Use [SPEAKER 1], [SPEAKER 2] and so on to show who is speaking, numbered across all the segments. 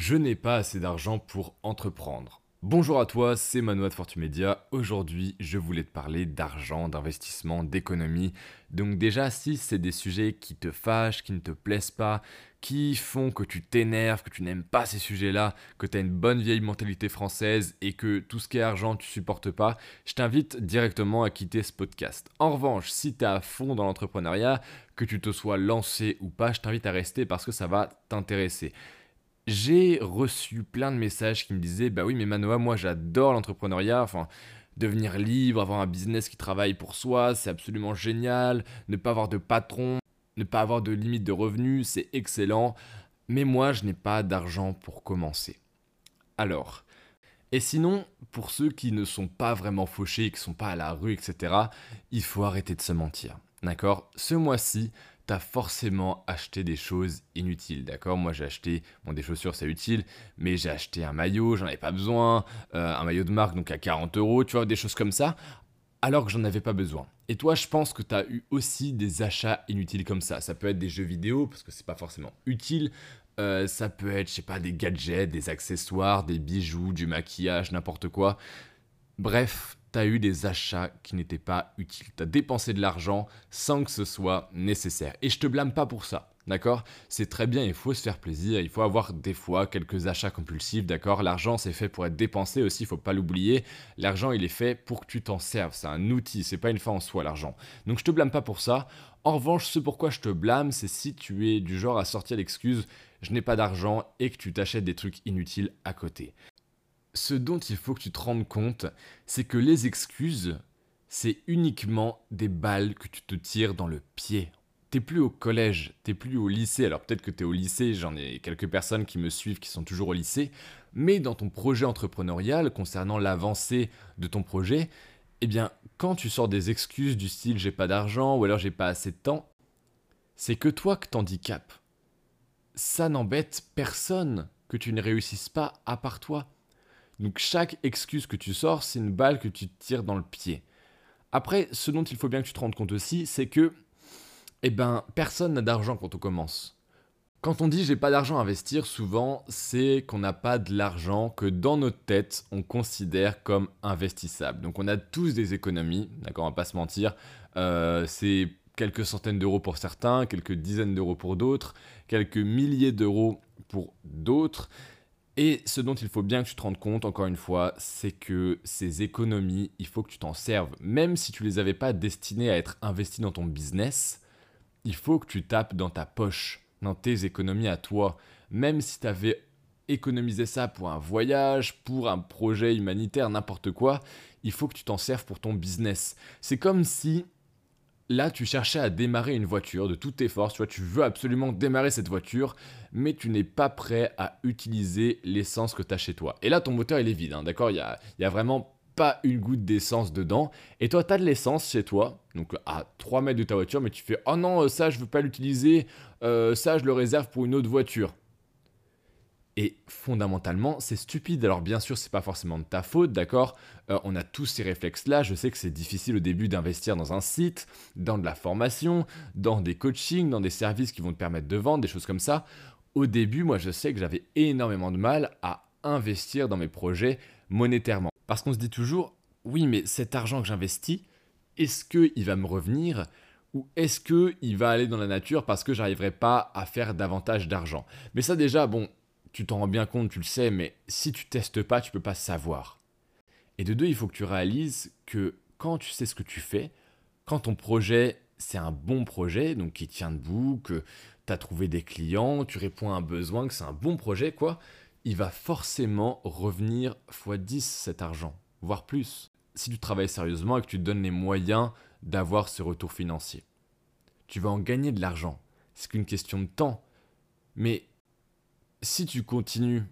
[SPEAKER 1] Je n'ai pas assez d'argent pour entreprendre. Bonjour à toi, c'est Manoa de Fortune Media. Aujourd'hui, je voulais te parler d'argent, d'investissement, d'économie. Donc déjà, si c'est des sujets qui te fâchent, qui ne te plaisent pas, qui font que tu t'énerves, que tu n'aimes pas ces sujets-là, que tu as une bonne vieille mentalité française et que tout ce qui est argent, tu supportes pas, je t'invite directement à quitter ce podcast. En revanche, si tu es à fond dans l'entrepreneuriat, que tu te sois lancé ou pas, je t'invite à rester parce que ça va t'intéresser j'ai reçu plein de messages qui me disaient Bah oui, mais Manoa, moi j'adore l'entrepreneuriat. Enfin, devenir libre, avoir un business qui travaille pour soi, c'est absolument génial. Ne pas avoir de patron, ne pas avoir de limite de revenus, c'est excellent. Mais moi, je n'ai pas d'argent pour commencer. Alors, et sinon, pour ceux qui ne sont pas vraiment fauchés, qui ne sont pas à la rue, etc., il faut arrêter de se mentir. D'accord? Ce mois-ci, t'as forcément acheté des choses inutiles, d'accord? Moi j'ai acheté, bon des chaussures c'est utile, mais j'ai acheté un maillot, j'en avais pas besoin, euh, un maillot de marque donc à 40 euros, tu vois, des choses comme ça, alors que j'en avais pas besoin. Et toi je pense que tu as eu aussi des achats inutiles comme ça. Ça peut être des jeux vidéo, parce que c'est pas forcément utile, euh, ça peut être, je sais pas, des gadgets, des accessoires, des bijoux, du maquillage, n'importe quoi. Bref, tu as eu des achats qui n'étaient pas utiles. Tu as dépensé de l'argent sans que ce soit nécessaire. Et je te blâme pas pour ça. D'accord? C'est très bien, il faut se faire plaisir, il faut avoir des fois quelques achats compulsifs, d'accord? L'argent c'est fait pour être dépensé aussi, il faut pas l'oublier. L'argent il est fait pour que tu t'en serves, c'est un outil, c'est pas une fin en soi l'argent. Donc je te blâme pas pour ça. En revanche, ce pourquoi je te blâme, c'est si tu es du genre à sortir l'excuse je n'ai pas d'argent et que tu t'achètes des trucs inutiles à côté ce dont il faut que tu te rendes compte, c'est que les excuses, c'est uniquement des balles que tu te tires dans le pied. T'es plus au collège, t'es plus au lycée. Alors peut-être que t'es au lycée, j'en ai quelques personnes qui me suivent qui sont toujours au lycée, mais dans ton projet entrepreneurial concernant l'avancée de ton projet, eh bien, quand tu sors des excuses du style j'ai pas d'argent ou alors j'ai pas assez de temps, c'est que toi que t'handicapes. Ça n'embête personne que tu ne réussisses pas à part toi. Donc chaque excuse que tu sors, c'est une balle que tu tires dans le pied. Après, ce dont il faut bien que tu te rendes compte aussi, c'est que eh ben, personne n'a d'argent quand on commence. Quand on dit j'ai pas d'argent à investir, souvent c'est qu'on n'a pas de l'argent que dans notre tête on considère comme investissable. Donc on a tous des économies, d'accord, on va pas se mentir. Euh, c'est quelques centaines d'euros pour certains, quelques dizaines d'euros pour d'autres, quelques milliers d'euros pour d'autres. Et ce dont il faut bien que tu te rendes compte, encore une fois, c'est que ces économies, il faut que tu t'en serves. Même si tu ne les avais pas destinées à être investies dans ton business, il faut que tu tapes dans ta poche, dans tes économies à toi. Même si tu avais économisé ça pour un voyage, pour un projet humanitaire, n'importe quoi, il faut que tu t'en serves pour ton business. C'est comme si là, tu cherchais à démarrer une voiture de toutes tes forces, tu vois, tu veux absolument démarrer cette voiture, mais tu n'es pas prêt à utiliser l'essence que tu as chez toi. Et là, ton moteur, il est vide, hein, d'accord? Il n'y a, vraiment pas une goutte d'essence dedans. Et toi, tu as de l'essence chez toi, donc à 3 mètres de ta voiture, mais tu fais, oh non, ça, je veux pas l'utiliser, euh, ça, je le réserve pour une autre voiture. Et fondamentalement, c'est stupide. Alors bien sûr, c'est pas forcément de ta faute, d'accord? Euh, On a tous ces réflexes-là. Je sais que c'est difficile au début d'investir dans un site, dans de la formation, dans des coachings, dans des services qui vont te permettre de vendre, des choses comme ça. Au début, moi, je sais que j'avais énormément de mal à investir dans mes projets monétairement. Parce qu'on se dit toujours, oui, mais cet argent que j'investis, est-ce qu'il va me revenir ou est-ce qu'il va aller dans la nature parce que j'arriverai pas à faire davantage d'argent? Mais ça déjà, bon, tu t'en rends bien compte, tu le sais, mais si tu testes pas, tu peux pas savoir. Et de deux, il faut que tu réalises que quand tu sais ce que tu fais, quand ton projet c'est un bon projet, donc qui tient debout, que tu as trouvé des clients, tu réponds à un besoin, que c'est un bon projet, quoi, il va forcément revenir x 10 cet argent, voire plus, si tu travailles sérieusement et que tu te donnes les moyens d'avoir ce retour financier. Tu vas en gagner de l'argent. C'est qu'une question de temps. Mais si tu continues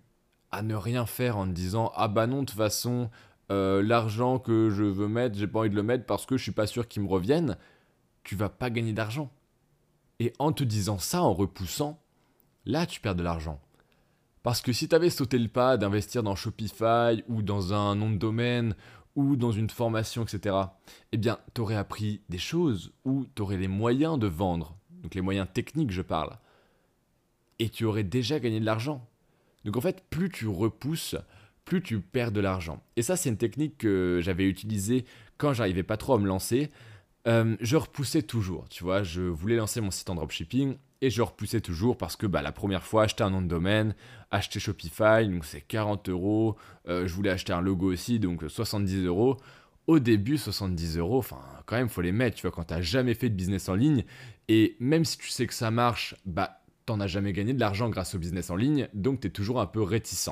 [SPEAKER 1] à ne rien faire en te disant ah bah non de toute façon euh, l'argent que je veux mettre j'ai pas envie de le mettre parce que je suis pas sûr qu'il me revienne tu vas pas gagner d'argent. Et en te disant ça en repoussant là tu perds de l'argent. Parce que si tu avais sauté le pas d'investir dans Shopify ou dans un nom de domaine ou dans une formation etc eh bien tu aurais appris des choses ou tu aurais les moyens de vendre. Donc les moyens techniques je parle et tu aurais déjà gagné de l'argent. Donc en fait, plus tu repousses, plus tu perds de l'argent. Et ça, c'est une technique que j'avais utilisée quand j'arrivais pas trop à me lancer. Euh, je repoussais toujours, tu vois, je voulais lancer mon site en dropshipping et je repoussais toujours parce que bah, la première fois, acheter un nom de domaine, acheter Shopify, donc c'est 40 euros, euh, je voulais acheter un logo aussi, donc 70 euros. Au début, 70 euros, enfin, quand même, faut les mettre, tu vois, quand t'as jamais fait de business en ligne, et même si tu sais que ça marche, bah, t'en as jamais gagné de l'argent grâce au business en ligne, donc tu es toujours un peu réticent.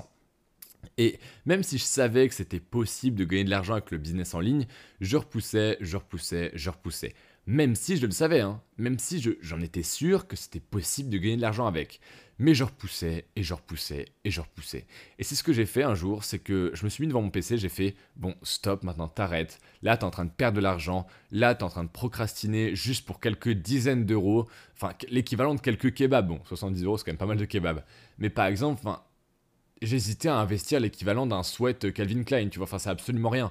[SPEAKER 1] Et même si je savais que c'était possible de gagner de l'argent avec le business en ligne, je repoussais, je repoussais, je repoussais. Même si je le savais, hein. même si j'en étais sûr que c'était possible de gagner de l'argent avec. Mais je repoussais et je repoussais et je repoussais. Et c'est ce que j'ai fait un jour, c'est que je me suis mis devant mon PC, j'ai fait bon, stop, maintenant t'arrêtes. Là, t'es en train de perdre de l'argent. Là, t'es en train de procrastiner juste pour quelques dizaines d'euros. Enfin, l'équivalent de quelques kebabs. Bon, 70 euros, c'est quand même pas mal de kebabs. Mais par exemple, j'hésitais à investir l'équivalent d'un sweat Calvin Klein, tu vois, enfin, c'est absolument rien.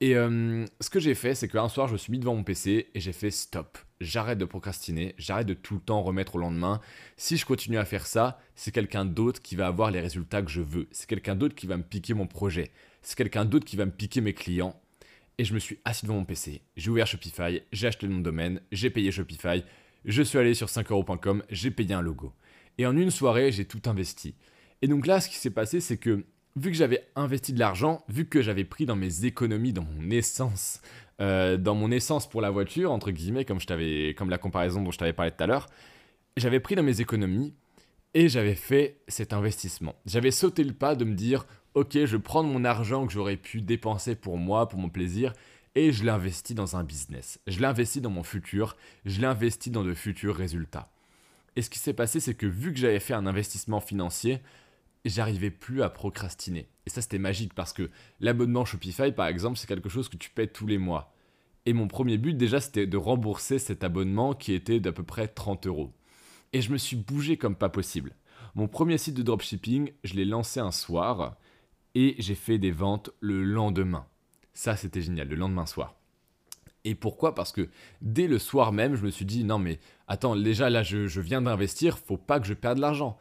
[SPEAKER 1] Et euh, ce que j'ai fait, c'est qu'un soir, je me suis mis devant mon PC et j'ai fait stop. J'arrête de procrastiner, j'arrête de tout le temps remettre au lendemain. Si je continue à faire ça, c'est quelqu'un d'autre qui va avoir les résultats que je veux. C'est quelqu'un d'autre qui va me piquer mon projet. C'est quelqu'un d'autre qui va me piquer mes clients. Et je me suis assis devant mon PC, j'ai ouvert Shopify, j'ai acheté de domaine, j'ai payé Shopify, je suis allé sur 5euros.com, j'ai payé un logo. Et en une soirée, j'ai tout investi. Et donc là, ce qui s'est passé, c'est que vu que j'avais investi de l'argent, vu que j'avais pris dans mes économies, dans mon essence, euh, dans mon essence pour la voiture, entre guillemets, comme, je comme la comparaison dont je t'avais parlé tout à l'heure, j'avais pris dans mes économies et j'avais fait cet investissement. J'avais sauté le pas de me dire, ok, je prends mon argent que j'aurais pu dépenser pour moi, pour mon plaisir, et je l'investis dans un business. Je l'investis dans mon futur, je l'investis dans de futurs résultats. Et ce qui s'est passé, c'est que vu que j'avais fait un investissement financier, j'arrivais plus à procrastiner. Et ça, c'était magique parce que l'abonnement Shopify, par exemple, c'est quelque chose que tu paies tous les mois. Et mon premier but, déjà, c'était de rembourser cet abonnement qui était d'à peu près 30 euros. Et je me suis bougé comme pas possible. Mon premier site de dropshipping, je l'ai lancé un soir et j'ai fait des ventes le lendemain. Ça, c'était génial, le lendemain soir. Et pourquoi? Parce que dès le soir même, je me suis dit non mais attends, déjà là je, je viens d'investir, faut pas que je perde l'argent.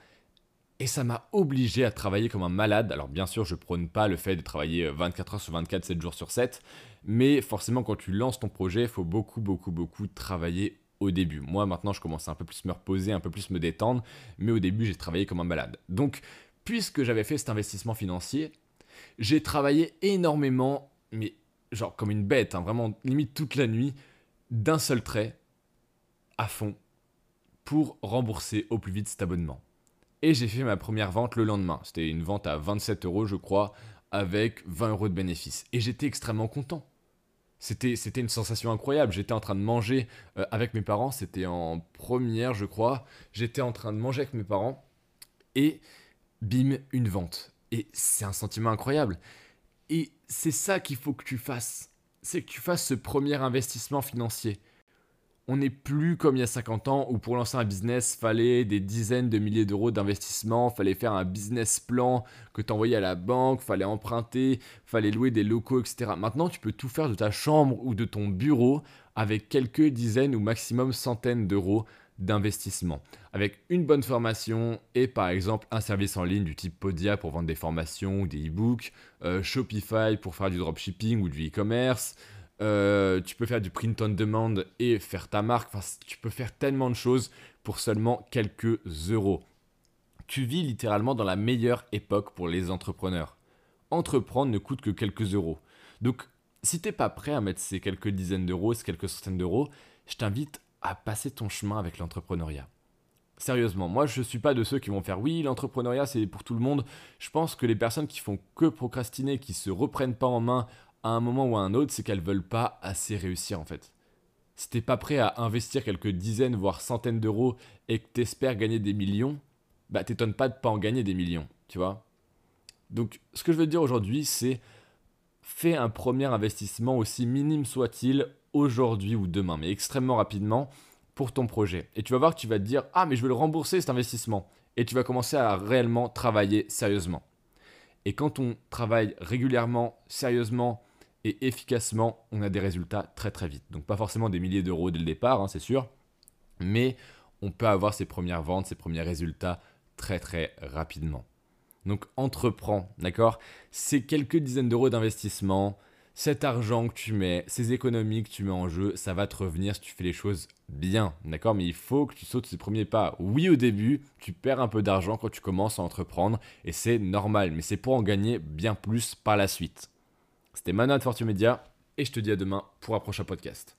[SPEAKER 1] Et ça m'a obligé à travailler comme un malade. Alors bien sûr, je prône pas le fait de travailler 24 euh, heures sur 24, 7 jours sur 7, mais forcément quand tu lances ton projet, il faut beaucoup, beaucoup, beaucoup travailler au début. Moi maintenant, je commence à un peu plus me reposer, un peu plus me détendre, mais au début, j'ai travaillé comme un malade. Donc, puisque j'avais fait cet investissement financier, j'ai travaillé énormément, mais genre comme une bête, hein, vraiment limite toute la nuit, d'un seul trait, à fond, pour rembourser au plus vite cet abonnement. Et j'ai fait ma première vente le lendemain. C'était une vente à 27 euros, je crois, avec 20 euros de bénéfice. Et j'étais extrêmement content. C'était, une sensation incroyable. J'étais en train de manger euh, avec mes parents. C'était en première, je crois. J'étais en train de manger avec mes parents. Et bim, une vente. Et c'est un sentiment incroyable. Et c'est ça qu'il faut que tu fasses. C'est que tu fasses ce premier investissement financier on n'est plus comme il y a 50 ans où pour lancer un business, fallait des dizaines de milliers d'euros d'investissement, fallait faire un business plan que tu envoyais à la banque, fallait emprunter, fallait louer des locaux, etc. Maintenant, tu peux tout faire de ta chambre ou de ton bureau avec quelques dizaines ou maximum centaines d'euros d'investissement. Avec une bonne formation et par exemple un service en ligne du type Podia pour vendre des formations ou des e-books, euh, Shopify pour faire du dropshipping ou du e-commerce, euh, tu peux faire du print on demand et faire ta marque. Enfin, tu peux faire tellement de choses pour seulement quelques euros. Tu vis littéralement dans la meilleure époque pour les entrepreneurs. Entreprendre ne coûte que quelques euros. Donc, si t'es pas prêt à mettre ces quelques dizaines d'euros, ces quelques centaines d'euros, je t'invite à passer ton chemin avec l'entrepreneuriat. Sérieusement, moi je ne suis pas de ceux qui vont faire oui, l'entrepreneuriat c'est pour tout le monde. Je pense que les personnes qui font que procrastiner, qui se reprennent pas en main à un moment ou à un autre, c'est qu'elles veulent pas assez réussir en fait. Si t'es pas prêt à investir quelques dizaines voire centaines d'euros et que t'espères gagner des millions, bah t'étonnes pas de pas en gagner des millions, tu vois. Donc ce que je veux dire aujourd'hui, c'est fais un premier investissement aussi minime soit-il aujourd'hui ou demain, mais extrêmement rapidement pour ton projet. Et tu vas voir que tu vas te dire ah mais je veux le rembourser cet investissement et tu vas commencer à réellement travailler sérieusement. Et quand on travaille régulièrement, sérieusement, et efficacement, on a des résultats très très vite. Donc pas forcément des milliers d'euros dès le départ, hein, c'est sûr, mais on peut avoir ses premières ventes, ses premiers résultats très très rapidement. Donc entreprends, d'accord? C'est quelques dizaines d'euros d'investissement, cet argent que tu mets, ces économies que tu mets en jeu, ça va te revenir si tu fais les choses bien, d'accord? Mais il faut que tu sautes ces premiers pas. Oui, au début, tu perds un peu d'argent quand tu commences à entreprendre, et c'est normal, mais c'est pour en gagner bien plus par la suite. C'était Manon de Fortune Media, et je te dis à demain pour un prochain podcast.